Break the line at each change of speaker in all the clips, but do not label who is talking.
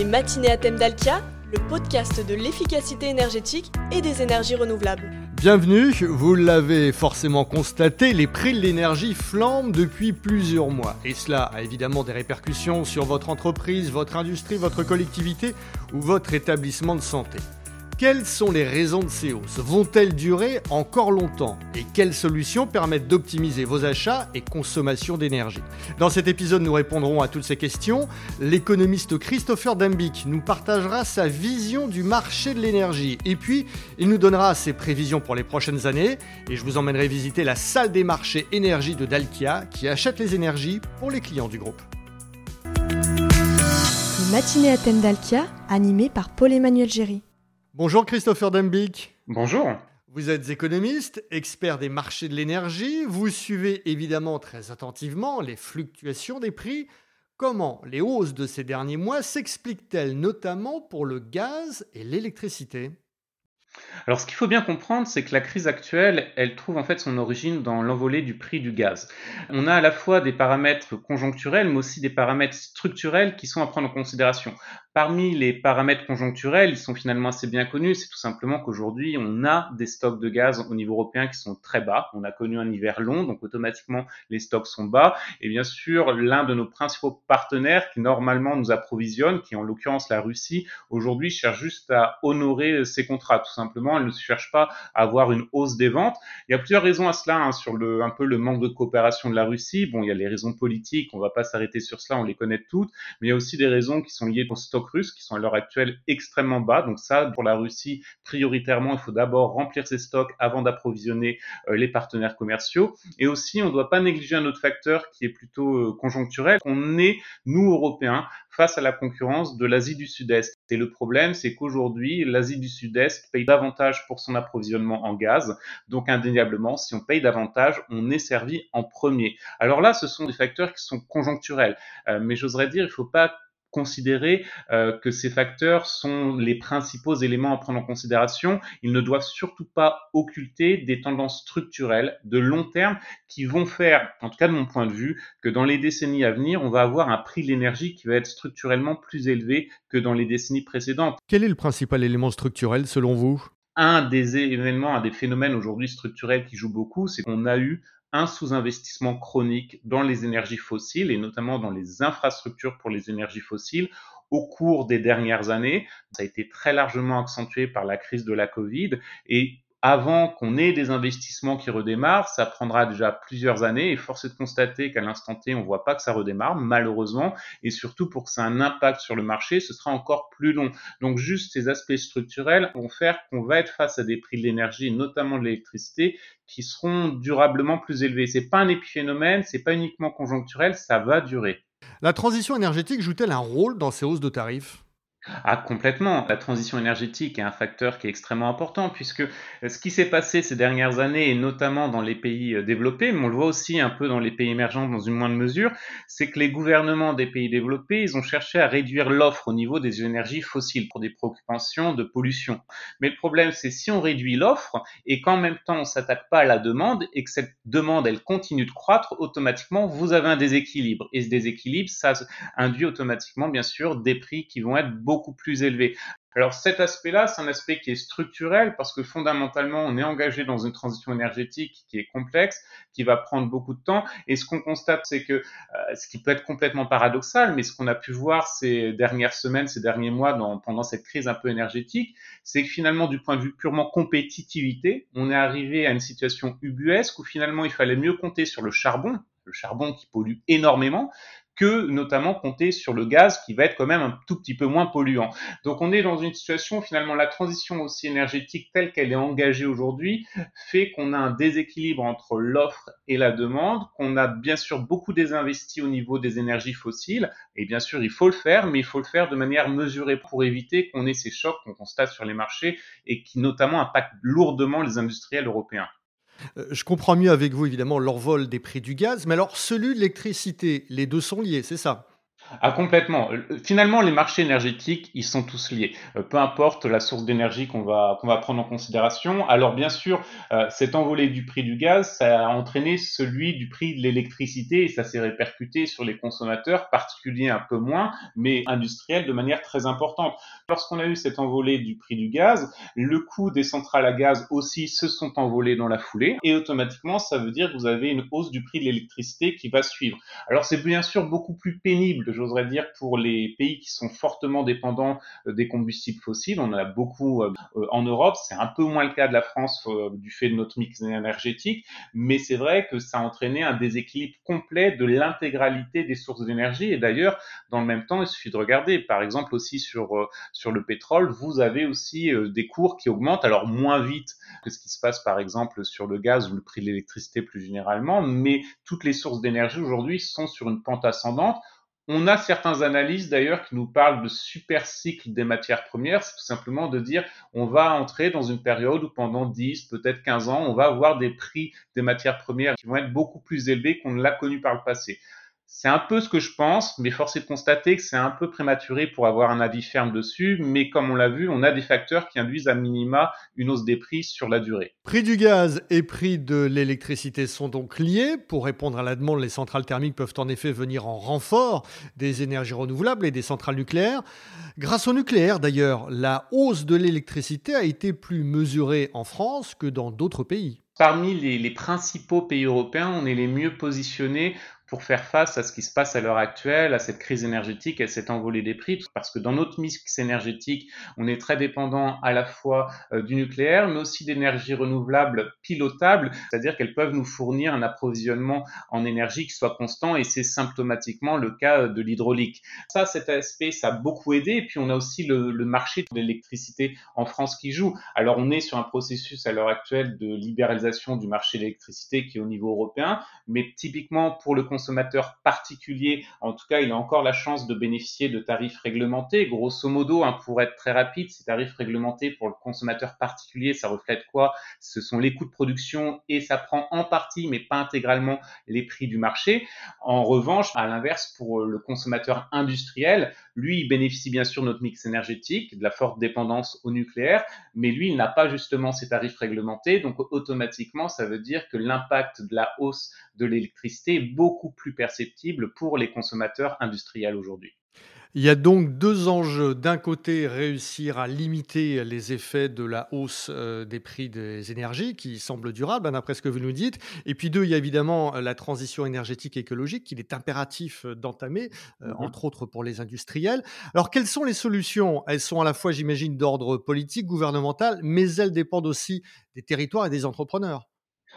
Les matinées à thème d'Alkia, le podcast de l'efficacité énergétique et des énergies renouvelables.
Bienvenue, vous l'avez forcément constaté, les prix de l'énergie flambent depuis plusieurs mois. Et cela a évidemment des répercussions sur votre entreprise, votre industrie, votre collectivité ou votre établissement de santé. Quelles sont les raisons de ces hausses? Vont-elles durer encore longtemps? Et quelles solutions permettent d'optimiser vos achats et consommation d'énergie? Dans cet épisode, nous répondrons à toutes ces questions. L'économiste Christopher Dambic nous partagera sa vision du marché de l'énergie. Et puis, il nous donnera ses prévisions pour les prochaines années. Et je vous emmènerai visiter la salle des marchés énergie de Dalkia qui achète les énergies pour les clients du groupe.
À thème d'Alkia, animées par Paul-Emmanuel Géry.
Bonjour Christopher Dembic.
Bonjour.
Vous êtes économiste, expert des marchés de l'énergie. Vous suivez évidemment très attentivement les fluctuations des prix. Comment les hausses de ces derniers mois s'expliquent-elles notamment pour le gaz et l'électricité?
Alors, ce qu'il faut bien comprendre, c'est que la crise actuelle, elle trouve en fait son origine dans l'envolée du prix du gaz. On a à la fois des paramètres conjoncturels, mais aussi des paramètres structurels qui sont à prendre en considération. Parmi les paramètres conjoncturels, ils sont finalement assez bien connus. C'est tout simplement qu'aujourd'hui, on a des stocks de gaz au niveau européen qui sont très bas. On a connu un hiver long, donc automatiquement, les stocks sont bas. Et bien sûr, l'un de nos principaux partenaires qui normalement nous approvisionne, qui est en l'occurrence la Russie, aujourd'hui cherche juste à honorer ses contrats. Tout simplement, elle ne cherche pas à avoir une hausse des ventes. Il y a plusieurs raisons à cela, hein, sur le, un peu le manque de coopération de la Russie. Bon, il y a les raisons politiques, on va pas s'arrêter sur cela, on les connaît toutes. Mais il y a aussi des raisons qui sont liées au stock qui sont à l'heure actuelle extrêmement bas. Donc ça, pour la Russie, prioritairement, il faut d'abord remplir ses stocks avant d'approvisionner euh, les partenaires commerciaux. Et aussi, on ne doit pas négliger un autre facteur qui est plutôt euh, conjoncturel. On est, nous, Européens, face à la concurrence de l'Asie du Sud-Est. Et le problème, c'est qu'aujourd'hui, l'Asie du Sud-Est paye davantage pour son approvisionnement en gaz. Donc, indéniablement, si on paye davantage, on est servi en premier. Alors là, ce sont des facteurs qui sont conjoncturels. Euh, mais j'oserais dire, il ne faut pas considérer euh, que ces facteurs sont les principaux éléments à prendre en considération. Ils ne doivent surtout pas occulter des tendances structurelles de long terme qui vont faire, en tout cas de mon point de vue, que dans les décennies à venir, on va avoir un prix de l'énergie qui va être structurellement plus élevé que dans les décennies précédentes.
Quel est le principal élément structurel selon vous?
Un des événements, un des phénomènes aujourd'hui structurels qui joue beaucoup, c'est qu'on a eu un sous-investissement chronique dans les énergies fossiles et notamment dans les infrastructures pour les énergies fossiles au cours des dernières années. Ça a été très largement accentué par la crise de la Covid et avant qu'on ait des investissements qui redémarrent, ça prendra déjà plusieurs années et force est de constater qu'à l'instant T, on voit pas que ça redémarre, malheureusement, et surtout pour que ça ait un impact sur le marché, ce sera encore plus long. Donc juste ces aspects structurels vont faire qu'on va être face à des prix de l'énergie, notamment de l'électricité, qui seront durablement plus élevés. C'est pas un épiphénomène, c'est pas uniquement conjoncturel, ça va durer.
La transition énergétique joue-t-elle un rôle dans ces hausses de tarifs?
Ah, complètement. La transition énergétique est un facteur qui est extrêmement important puisque euh, ce qui s'est passé ces dernières années, et notamment dans les pays euh, développés, mais on le voit aussi un peu dans les pays émergents dans une moindre mesure, c'est que les gouvernements des pays développés, ils ont cherché à réduire l'offre au niveau des énergies fossiles pour des préoccupations de pollution. Mais le problème, c'est si on réduit l'offre et qu'en même temps on s'attaque pas à la demande et que cette demande, elle continue de croître, automatiquement, vous avez un déséquilibre. Et ce déséquilibre, ça induit automatiquement, bien sûr, des prix qui vont être beaucoup plus élevé. Alors cet aspect-là, c'est un aspect qui est structurel parce que fondamentalement, on est engagé dans une transition énergétique qui est complexe, qui va prendre beaucoup de temps. Et ce qu'on constate, c'est que, euh, ce qui peut être complètement paradoxal, mais ce qu'on a pu voir ces dernières semaines, ces derniers mois, dans, pendant cette crise un peu énergétique, c'est que finalement, du point de vue purement compétitivité, on est arrivé à une situation ubuesque où finalement, il fallait mieux compter sur le charbon, le charbon qui pollue énormément, que notamment compter sur le gaz qui va être quand même un tout petit peu moins polluant. Donc on est dans une situation finalement la transition aussi énergétique telle qu'elle est engagée aujourd'hui fait qu'on a un déséquilibre entre l'offre et la demande, qu'on a bien sûr beaucoup désinvesti au niveau des énergies fossiles et bien sûr il faut le faire mais il faut le faire de manière mesurée pour éviter qu'on ait ces chocs qu'on constate sur les marchés et qui notamment impactent lourdement les industriels européens.
Euh, je comprends mieux avec vous évidemment l'envol des prix du gaz, mais alors celui de l'électricité, les deux sont liés, c'est ça?
Ah complètement. Finalement, les marchés énergétiques, ils sont tous liés. Euh, peu importe la source d'énergie qu'on va qu'on va prendre en considération. Alors bien sûr, euh, cet envolé du prix du gaz, ça a entraîné celui du prix de l'électricité et ça s'est répercuté sur les consommateurs, particuliers un peu moins, mais industriels de manière très importante. Lorsqu'on a eu cet envolé du prix du gaz, le coût des centrales à gaz aussi se sont envolés dans la foulée et automatiquement, ça veut dire que vous avez une hausse du prix de l'électricité qui va suivre. Alors c'est bien sûr beaucoup plus pénible j'oserais dire, pour les pays qui sont fortement dépendants euh, des combustibles fossiles. On en a beaucoup euh, euh, en Europe. C'est un peu moins le cas de la France du fait de notre mix énergétique, mais c'est vrai que ça a entraîné un déséquilibre complet de l'intégralité des sources d'énergie. Et d'ailleurs, dans le même temps, il suffit de regarder, par exemple aussi sur sur le pétrole, vous avez aussi des cours qui augmentent, alors moins vite que ce qui se passe par exemple sur le gaz ou le prix de l'électricité plus généralement, mais toutes les sources d'énergie aujourd'hui sont sur une pente ascendante. On a certains analyses d'ailleurs qui nous parlent de super cycle des matières premières. C'est tout simplement de dire on va entrer dans une période où pendant 10, peut-être 15 ans, on va avoir des prix des matières premières qui vont être beaucoup plus élevés qu'on ne l'a connu par le passé. C'est un peu ce que je pense, mais force est de constater que c'est un peu prématuré pour avoir un avis ferme dessus. Mais comme on l'a vu, on a des facteurs qui induisent à minima une hausse des prix sur la durée.
Prix du gaz et prix de l'électricité sont donc liés. Pour répondre à la demande, les centrales thermiques peuvent en effet venir en renfort des énergies renouvelables et des centrales nucléaires. Grâce au nucléaire, d'ailleurs, la hausse de l'électricité a été plus mesurée en France que dans d'autres pays.
Parmi les, les, principaux pays européens, on est les mieux positionnés pour faire face à ce qui se passe à l'heure actuelle, à cette crise énergétique, à cette envolée des prix, parce que dans notre mix énergétique, on est très dépendant à la fois euh, du nucléaire, mais aussi d'énergies renouvelables pilotables, c'est-à-dire qu'elles peuvent nous fournir un approvisionnement en énergie qui soit constant, et c'est symptomatiquement le cas de l'hydraulique. Ça, cet aspect, ça a beaucoup aidé, et puis on a aussi le, le marché de l'électricité en France qui joue. Alors on est sur un processus à l'heure actuelle de libéralisation du marché de l'électricité qui est au niveau européen, mais typiquement pour le consommateur particulier, en tout cas, il a encore la chance de bénéficier de tarifs réglementés. Grosso modo, hein, pour être très rapide, ces tarifs réglementés pour le consommateur particulier, ça reflète quoi? Ce sont les coûts de production et ça prend en partie, mais pas intégralement, les prix du marché. En revanche, à l'inverse, pour le consommateur industriel, lui, il bénéficie bien sûr de notre mix énergétique, de la forte dépendance au nucléaire, mais lui, il n'a pas justement ces tarifs réglementés. Donc, automatiquement, ça veut dire que l'impact de la hausse de l'électricité est beaucoup plus perceptible pour les consommateurs industriels aujourd'hui.
Il y a donc deux enjeux. D'un côté, réussir à limiter les effets de la hausse euh, des prix des énergies, qui semble durable, hein, d'après ce que vous nous dites. Et puis deux, il y a évidemment la transition énergétique et écologique qu'il est impératif d'entamer, euh, mmh entre autres pour les industriels. Alors, quelles sont les solutions? Elles sont à la fois, j'imagine, d'ordre politique, gouvernemental, mais elles dépendent aussi des territoires et des entrepreneurs.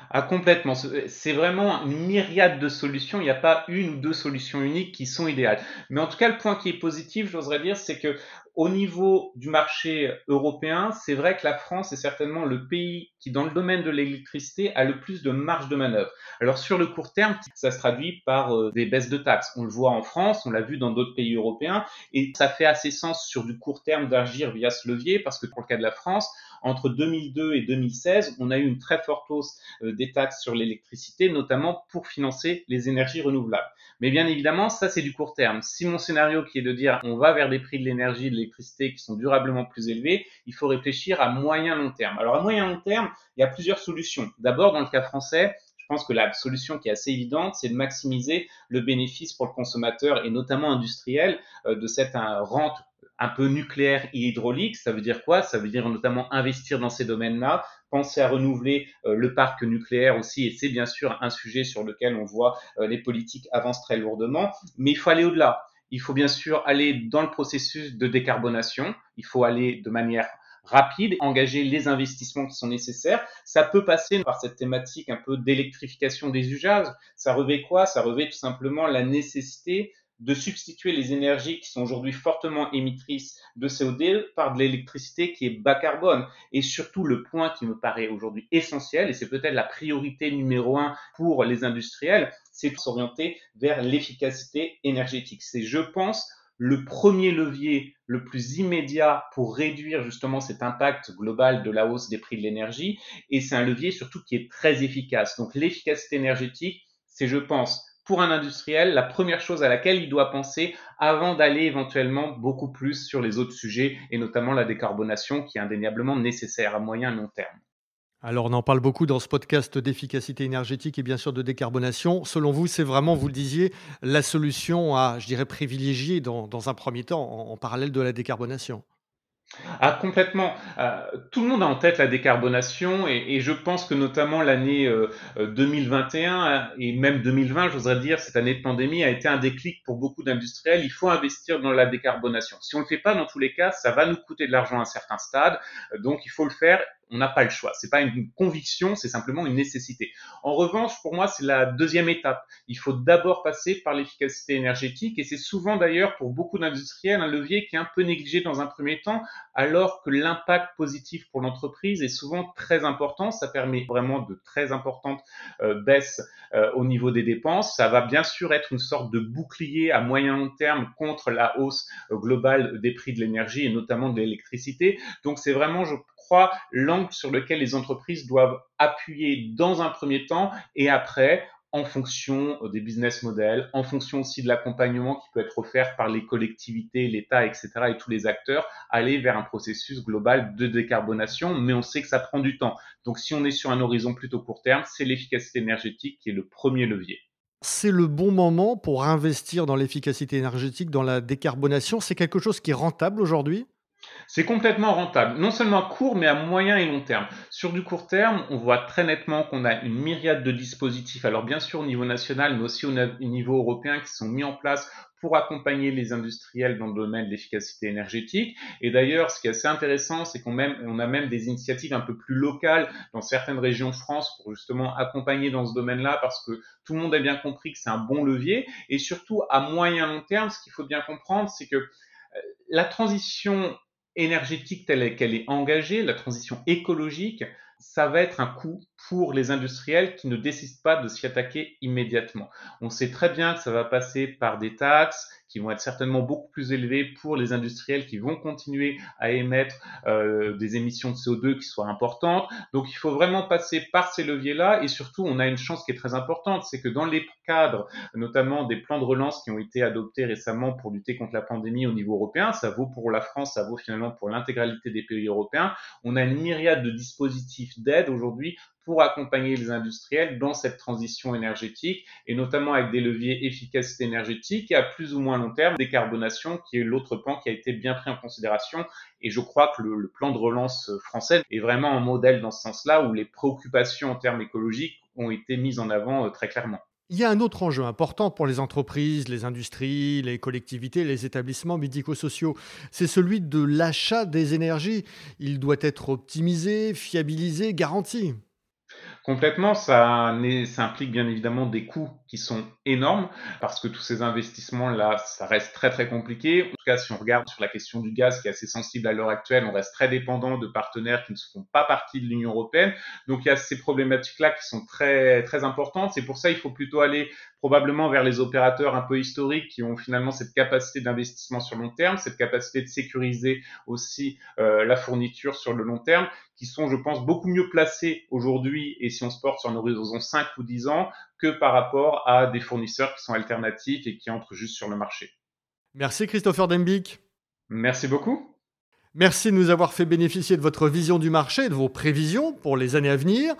Ah, complètement. C'est vraiment une myriade de solutions. Il n'y a pas une ou deux solutions uniques qui sont idéales. Mais en tout cas, le point qui est positif, j'oserais dire, c'est que au niveau du marché européen, c'est vrai que la France est certainement le pays qui, dans le domaine de l'électricité, a le plus de marge de manœuvre. Alors sur le court terme, ça se traduit par euh, des baisses de taxes. On le voit en France, on l'a vu dans d'autres pays européens, et ça fait assez sens sur du court terme d'agir via ce levier, parce que pour le cas de la France, entre 2002 et 2016, on a eu une très forte hausse euh, des taxes sur l'électricité, notamment pour financer les énergies renouvelables. Mais bien évidemment, ça c'est du court terme. Si mon scénario qui est de dire on va vers des prix de l'énergie, de l'électricité qui sont durablement plus élevés, il faut réfléchir à moyen long terme. Alors à moyen long terme, il y a plusieurs solutions. D'abord, dans le cas français, je pense que la solution qui est assez évidente, c'est de maximiser le bénéfice pour le consommateur et notamment industriel euh, de cette euh, rente un peu nucléaire et hydraulique. Ça veut dire quoi? Ça veut dire notamment investir dans ces domaines-là, penser à renouveler euh, le parc nucléaire aussi, et c'est bien sûr un sujet sur lequel on voit euh, les politiques avancent très lourdement, mais il faut aller au-delà. Il faut bien sûr aller dans le processus de décarbonation, il faut aller de manière rapide, engager les investissements qui sont nécessaires. Ça peut passer par cette thématique un peu d'électrification des usages. Ça revêt quoi? Ça revêt tout simplement la nécessité de substituer les énergies qui sont aujourd'hui fortement émettrices de CO2 par de l'électricité qui est bas carbone. Et surtout, le point qui me paraît aujourd'hui essentiel, et c'est peut-être la priorité numéro un pour les industriels, c'est de s'orienter vers l'efficacité énergétique. C'est, je pense, le premier levier le plus immédiat pour réduire justement cet impact global de la hausse des prix de l'énergie. Et c'est un levier surtout qui est très efficace. Donc l'efficacité énergétique, c'est, je pense, pour un industriel la première chose à laquelle il doit penser avant d'aller éventuellement beaucoup plus sur les autres sujets et notamment la décarbonation qui est indéniablement nécessaire à moyen et long terme.
Alors on en parle beaucoup dans ce podcast d'efficacité énergétique et bien sûr de décarbonation. Selon vous, c'est vraiment, vous le disiez, la solution à, je dirais, privilégier dans, un premier temps en parallèle de la décarbonation?
Ah, complètement. Euh, tout le monde a en tête la décarbonation et, je pense que notamment l'année 2021 euh, euh, et même 2020, j'oserais dire, cette année de pandémie a été un déclic pour beaucoup d'industriels. Il faut investir dans la décarbonation. Si on ne le fait pas, dans tous les cas, ça va nous coûter de l'argent à un certain stade. Donc, il faut le faire on n'a pas le choix. C'est pas une conviction, c'est simplement une nécessité. En revanche, pour moi, c'est la deuxième étape. Il faut d'abord passer par l'efficacité énergétique et c'est souvent d'ailleurs pour beaucoup d'industriels un levier qui est un peu négligé dans un premier temps, alors que l'impact positif pour l'entreprise est souvent très important. Ça permet vraiment de très importantes euh, baisses euh, au niveau des dépenses. Ça va bien sûr être une sorte de bouclier à moyen long terme contre la hausse euh, globale des prix de l'énergie et notamment de l'électricité. Donc c'est vraiment, l'angle sur lequel les entreprises doivent appuyer dans un premier temps et après, en fonction des business models, en fonction aussi de l'accompagnement qui peut être offert par les collectivités, l'État, etc. et tous les acteurs, aller vers un processus global de décarbonation. Mais on sait que ça prend du temps. Donc si on est sur un horizon plutôt court terme, c'est l'efficacité énergétique qui est le premier levier.
C'est le bon moment pour investir dans l'efficacité énergétique, dans la décarbonation. C'est quelque chose qui est rentable aujourd'hui?
C'est complètement rentable, non seulement à court, mais à moyen et long terme. Sur du court terme, on voit très nettement qu'on a une myriade de dispositifs, alors bien sûr au niveau national, mais aussi au niveau européen, qui sont mis en place pour accompagner les industriels dans le domaine de l'efficacité énergétique. Et d'ailleurs, ce qui est assez intéressant, c'est qu'on on a même des initiatives un peu plus locales dans certaines régions de France pour justement accompagner dans ce domaine-là, parce que tout le monde a bien compris que c'est un bon levier. Et surtout, à moyen long terme, ce qu'il faut bien comprendre, c'est que euh, la transition énergétique telle qu'elle est engagée, la transition écologique, ça va être un coût pour les industriels qui ne décident pas de s'y attaquer immédiatement. On sait très bien que ça va passer par des taxes qui vont être certainement beaucoup plus élevées pour les industriels qui vont continuer à émettre euh, des émissions de CO2 qui soient importantes. Donc il faut vraiment passer par ces leviers-là et surtout on a une chance qui est très importante, c'est que dans les cadres, notamment des plans de relance qui ont été adoptés récemment pour lutter contre la pandémie au niveau européen, ça vaut pour la France, ça vaut finalement pour l'intégralité des pays européens, on a une myriade de dispositifs d'aide aujourd'hui pour accompagner les industriels dans cette transition énergétique et notamment avec des leviers efficacité énergétique et à plus ou moins long terme décarbonation qui est l'autre pan qui a été bien pris en considération et je crois que le, le plan de relance français est vraiment un modèle dans ce sens-là où les préoccupations en termes écologiques ont été mises en avant euh, très clairement.
Il y a un autre enjeu important pour les entreprises, les industries, les collectivités, les établissements médico-sociaux. C'est celui de l'achat des énergies. Il doit être optimisé, fiabilisé, garanti.
Complètement, ça, ça, implique bien évidemment des coûts qui sont énormes parce que tous ces investissements-là, ça reste très très compliqué. En tout cas, si on regarde sur la question du gaz qui est assez sensible à l'heure actuelle, on reste très dépendant de partenaires qui ne font pas partie de l'Union européenne. Donc il y a ces problématiques-là qui sont très très importantes. C'est pour ça qu'il faut plutôt aller probablement vers les opérateurs un peu historiques qui ont finalement cette capacité d'investissement sur long terme, cette capacité de sécuriser aussi euh, la fourniture sur le long terme, qui sont, je pense, beaucoup mieux placés aujourd'hui et si on se porte sur un horizon 5 ou 10 ans que par rapport à des fournisseurs qui sont alternatifs et qui entrent juste sur le marché.
Merci Christopher Dembic.
Merci beaucoup.
Merci de nous avoir fait bénéficier de votre vision du marché et de vos prévisions pour les années à venir.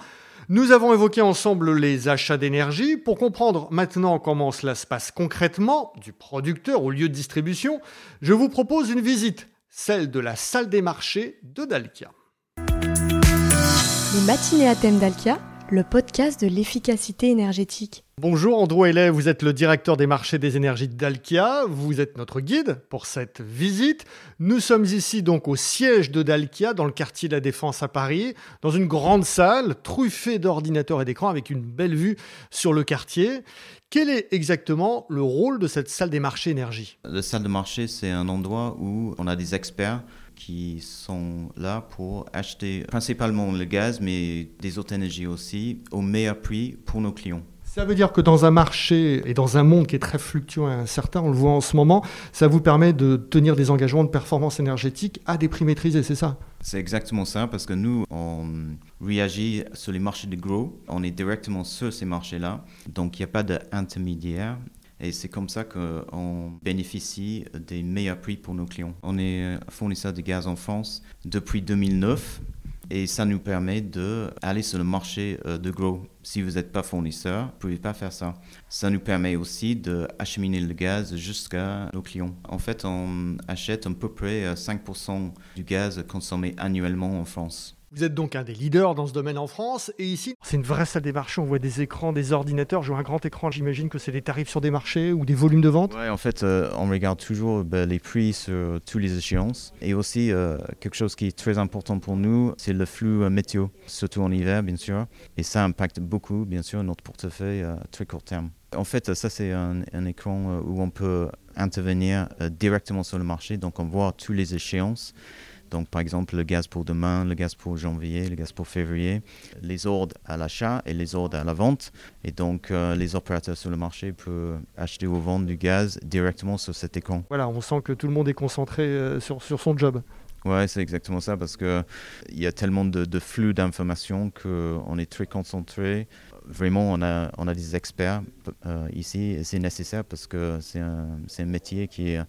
Nous avons évoqué ensemble les achats d'énergie. Pour comprendre maintenant comment cela se passe concrètement, du producteur au lieu de distribution, je vous propose une visite, celle de la salle des marchés de Dalkia.
Les matinées à thème d'Alkia, le podcast de l'efficacité énergétique.
Bonjour Andrew Hellet, vous êtes le directeur des marchés des énergies d'Alkia, vous êtes notre guide pour cette visite. Nous sommes ici donc au siège de Dalkia dans le quartier de la Défense à Paris, dans une grande salle truffée d'ordinateurs et d'écrans avec une belle vue sur le quartier. Quel est exactement le rôle de cette salle des marchés énergie?
La salle de marché, c'est un endroit où on a des experts qui sont là pour acheter principalement le gaz, mais des autres énergies aussi, au meilleur prix pour nos clients.
Ça veut dire que dans un marché et dans un monde qui est très fluctuant et incertain, on le voit en ce moment, ça vous permet de tenir des engagements de performance énergétique à des prix maîtrisés, c'est ça?
C'est exactement ça, parce que nous, on réagit sur les marchés de gros, on est directement sur ces marchés-là, donc il n'y a pas d'intermédiaire. Et c'est comme ça qu'on bénéficie des meilleurs prix pour nos clients. On est fournisseur de gaz en France depuis 2009 et ça nous permet d'aller sur le marché euh, de gros. Si vous n'êtes pas fournisseur, vous ne pouvez pas faire ça. Ça nous permet aussi d'acheminer le gaz jusqu'à nos clients. En fait, on achète à peu près 5% euh, du gaz consommé annuellement en France.
Vous êtes donc un des leaders dans ce domaine en France. Et ici, c'est une vraie salle des marchés. On voit des écrans, des ordinateurs. Je vois un grand écran. J'imagine que c'est des tarifs sur des marchés ou des volumes de vente.
Oui, en fait, euh, on regarde toujours ben, les prix sur tous les échéances. Et aussi, euh, quelque chose qui est très important pour nous, c'est le flux euh, météo, surtout en hiver, bien sûr. Et ça impacte beaucoup, bien sûr, notre portefeuille à très court terme. En fait, ça, c'est un, un, écran où on peut intervenir directement sur le marché. Donc, on voit toutes les échéances. Donc, par exemple, le gaz pour demain, le gaz pour janvier, le gaz pour février, les ordres à l'achat et les ordres à la vente. Et donc, euh, les opérateurs sur le marché peuvent acheter ou vendre du gaz directement sur cet écran.
Voilà, on sent que tout le monde est concentré euh, sur, sur son job.
Ouais, c'est exactement ça, parce qu'il y a tellement de, flux d'informations qu'on est très concentré. Vraiment, on a, on a des experts euh, ici, et c'est nécessaire parce que c'est un, un métier qui est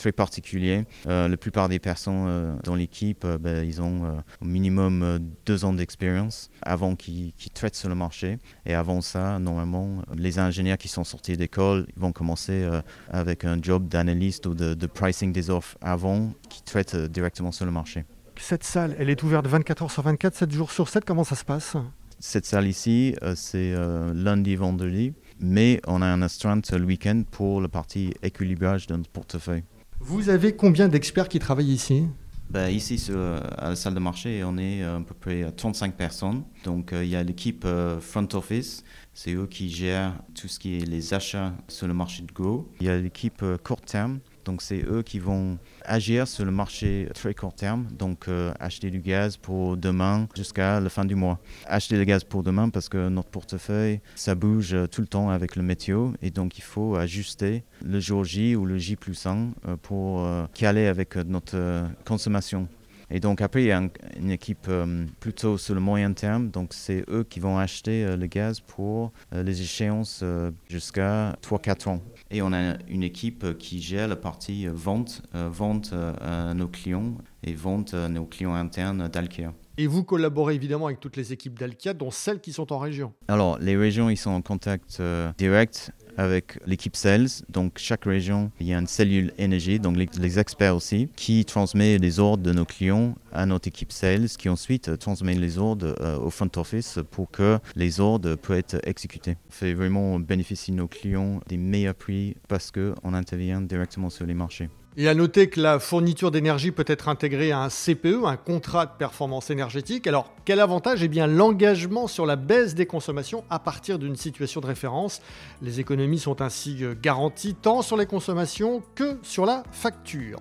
très particulier. Euh, la plupart des personnes euh, dans l'équipe, ben, ils ont au minimum deux ans d'expérience avant qu'ils traitent sur le marché. Et avant ça, normalement, les ingénieurs qui sont sortis d'école vont commencer avec un job d'analyste ou de, pricing des offres avant qu'ils traitent directement sur le marché.
Cette salle, elle est ouverte 24 heures sur 24, 7 jours sur 7. Comment ça se passe?
Cette salle ici, c'est lundi, vendredi mais on a un astreinte le week-end pour la partie équilibrage de notre portefeuille.
Vous avez combien d'experts qui travaillent ici?
Ben, ici, sur, à la salle de marché, on est à peu près 35 personnes. Donc, euh, il y a l'équipe euh, front office, c'est eux qui gèrent tout ce qui est les achats sur le marché de gros. Il y a l'équipe euh, court terme, donc c'est eux qui vont agir sur le marché très court terme, donc euh, acheter du gaz pour demain jusqu'à la fin du mois. Acheter le gaz pour demain parce que notre portefeuille, ça bouge tout le temps avec le météo et donc il faut ajuster le jour J ou le J plus 1 euh, pour euh, caler avec notre consommation. Et donc après, il y a une équipe euh, plutôt sur le moyen terme. Donc c'est eux qui vont acheter euh, le gaz pour euh, les échéances jusqu'à 3-4 ans. Et on a une équipe qui gère la partie vente, vente à nos clients et vente à nos clients internes d'Alkia.
Et vous collaborez évidemment avec toutes les équipes d'Alkia, dont celles qui sont en région.
Alors, les régions, ils sont en contact direct avec l'équipe sales. Donc, chaque région, il y a une cellule énergie, donc les, experts aussi, qui transmet les ordres de nos clients à notre équipe sales, qui ensuite transmet les ordres euh, au front office pour que les ordres puissent être exécutés. On fait vraiment bénéficier nos clients des meilleurs prix parce qu'on intervient directement sur les marchés.
Et à noter que la fourniture d'énergie peut être intégrée à un CPE, un contrat de performance énergétique. Alors, quel avantage? Eh bien, l'engagement sur la baisse des consommations à partir d'une situation de référence. Les économies sont ainsi euh, garanties tant sur les consommations que sur la facture.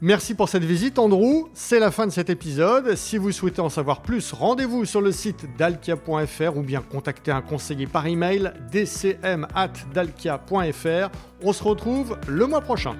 Merci pour cette visite, Andrew. C'est la fin de cet épisode. Si vous souhaitez en savoir plus, rendez-vous sur le site dalkia.fr ou bien contactez un conseiller par email dcm@dalkia.fr. On se retrouve le mois prochain.